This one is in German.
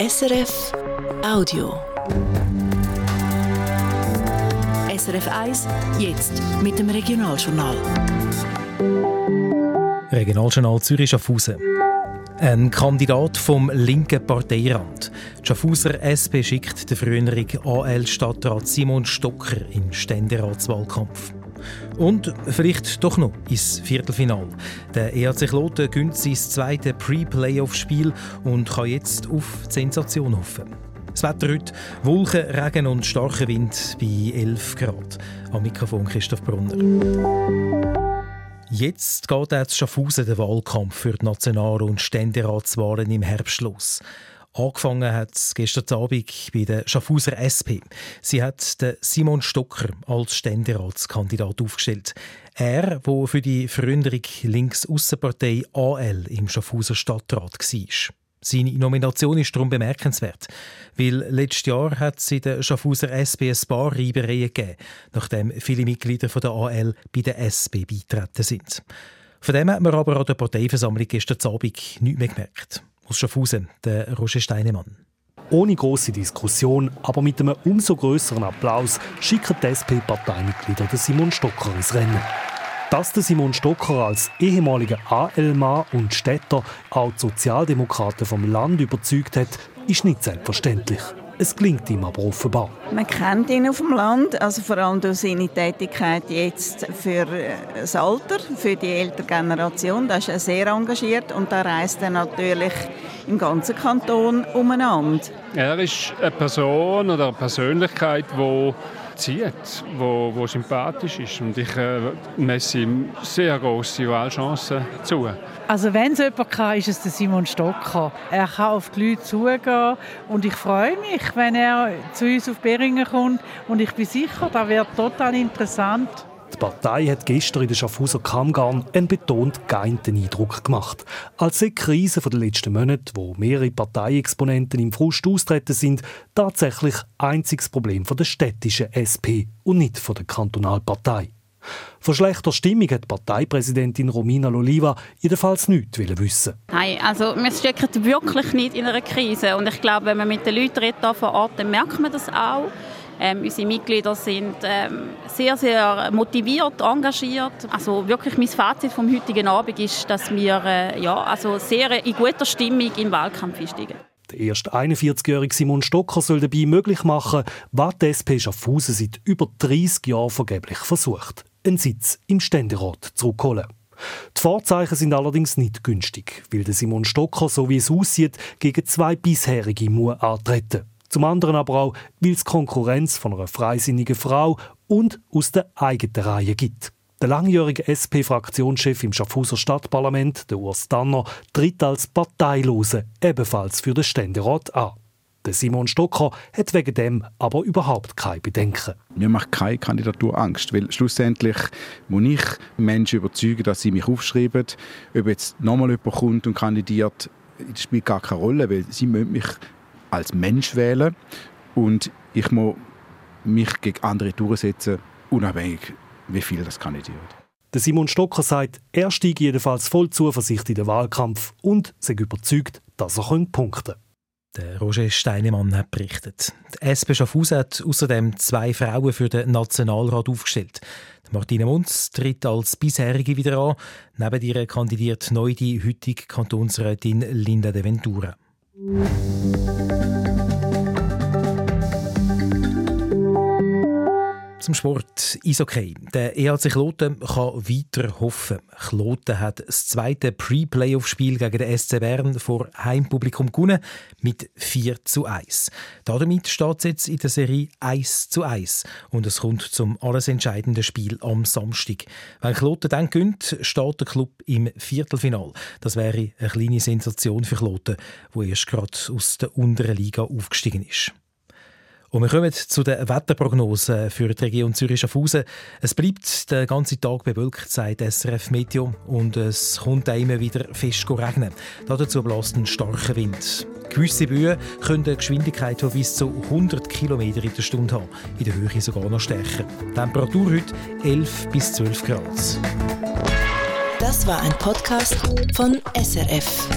SRF Audio. SRF 1, jetzt mit dem Regionaljournal. Regionaljournal Zürich Schaffhausen. Ein Kandidat vom linken Parteirand. Die Schaffhauser SP schickt den früheren AL-Stadtrat Simon Stocker im Ständeratswahlkampf. Und vielleicht doch noch ins Viertelfinal. Der EAC Kloten gönnt sein zweites Pre-Playoff-Spiel und kann jetzt auf die Sensation hoffen. Das Wetter heute, Wolken, Regen und starker Wind bei 11 Grad. Am Mikrofon Christoph Brunner. Jetzt geht auch Schaffhausen der Wahlkampf für die National- und Ständeratswahlen im Herbst los. Angefangen hat es gestern Abend bei der Schaffhauser SP. Sie hat den Simon Stocker als Ständeratskandidat aufgestellt. Er, der für die Veränderung Links-Aussenpartei AL im Schaffhauser Stadtrat war. Seine Nomination ist darum bemerkenswert, weil letztes Jahr hat es in der Schaffhauser SP ein paar Reibereien gegeben, nachdem viele Mitglieder von der AL bei der SP beitreten sind. Von dem hat man aber an der Parteiversammlung gestern Abend nichts mehr gemerkt aus Schaffhausen, der Roger Steinemann. Ohne große Diskussion, aber mit einem umso größeren Applaus schicken die SP-Parteimitglieder Simon Stocker ins Rennen. Dass der Simon Stocker als ehemaliger AL-Mann und Städter auch die Sozialdemokraten vom Land überzeugt hat, ist nicht selbstverständlich. Es klingt ihm aber offenbar. Man kennt ihn auf dem Land, also vor allem durch seine Tätigkeit jetzt für äh, das Alter, für die ältere Generation. Da ist er sehr engagiert und da reist er natürlich im ganzen Kanton umeinander. Er ist eine Person oder eine Persönlichkeit, die zieht, wo, wo sympathisch ist. Und ich äh, messe ihm sehr große Wahlchancen zu. Also wenn es jemand kann, ist es der Simon Stocker. Er kann auf die Leute zugehen und ich freue mich, wenn er zu uns auf Beringen kommt und ich bin sicher, das wird total interessant. Die Partei hat gestern in der Schaffhauser Kammgarn einen betont geeinten Eindruck gemacht. Als die Krise der letzten Monate, wo mehrere Parteiexponenten im Frust austreten sind, tatsächlich einziges Problem der städtischen SP und nicht der Kantonalpartei. Von schlechter Stimmung hat Parteipräsidentin Romina Loliva jedenfalls nichts wissen. Nein, also wir stecken wirklich nicht in einer Krise. Und ich glaube, wenn man mit den Leuten redet vor Ort, dann merkt man das auch. Ähm, unsere Mitglieder sind ähm, sehr, sehr motiviert, engagiert. Also wirklich mein Fazit vom heutigen Abend ist, dass wir äh, ja, also sehr in guter Stimmung im Wahlkampf steigen. Der erst 41-jährige Simon Stocker soll dabei möglich machen, was die SP Schaffhausen seit über 30 Jahren vergeblich versucht. Einen Sitz im Ständerat zurückholen. Die Vorzeichen sind allerdings nicht günstig, weil der Simon Stocker, so wie es aussieht, gegen zwei bisherige muss antreten. Zum anderen aber auch, weil es Konkurrenz von einer freisinnigen Frau und aus der eigenen Reihe gibt. Der langjährige SP-Fraktionschef im Schaffhauser Stadtparlament, der Urs Danner, tritt als Parteilose ebenfalls für den Ständerat an. Der Simon Stocker hat wegen dem aber überhaupt keine Bedenken. Mir macht keine Kandidatur Angst, weil schlussendlich muss ich Menschen überzeugen, dass sie mich aufschreiben. Ob jetzt nochmal jemand kommt und kandidiert, das spielt gar keine Rolle, weil sie müssen mich als Mensch wählen und ich muss mich gegen andere durchsetzen, unabhängig, wie viel das kandidiert. Der Simon Stocker sagt, er steige jedenfalls voll Zuversicht in den Wahlkampf und sei überzeugt, dass er punkten kann. Der Roger Steinemann hat berichtet. Die SP Schaffhausen hat außerdem zwei Frauen für den Nationalrat aufgestellt. Martina Munz tritt als bisherige wieder an. Neben ihr kandidiert neu die heutige Kantonsrätin Linda de Ventura. Thank you. Zum Sport Eishockey. Der EHC Kloten kann weiter hoffen. Kloten hat das zweite Pre-Playoff-Spiel gegen den SC Bern vor Heimpublikum gewonnen mit 4 zu 1. Damit steht es jetzt in der Serie 1 zu 1 und es kommt zum alles entscheidenden Spiel am Samstag. Wenn Kloten dann gönnt, steht der Club im Viertelfinal. Das wäre eine kleine Sensation für Kloten, wo erst gerade aus der unteren Liga aufgestiegen ist. Und wir kommen zu den Wetterprognosen für die Region Zürich-Schaffhausen. Es bleibt den ganzen Tag bewölkt, sagt SRF Meteo, und es kommt immer wieder fest regnen. Dazu bläst ein starker Wind. Gewisse Böen können eine Geschwindigkeit von bis zu 100 km in der Stunde haben, in der Höhe sogar noch stärker. Temperatur heute 11 bis 12 Grad. Das war ein Podcast von SRF.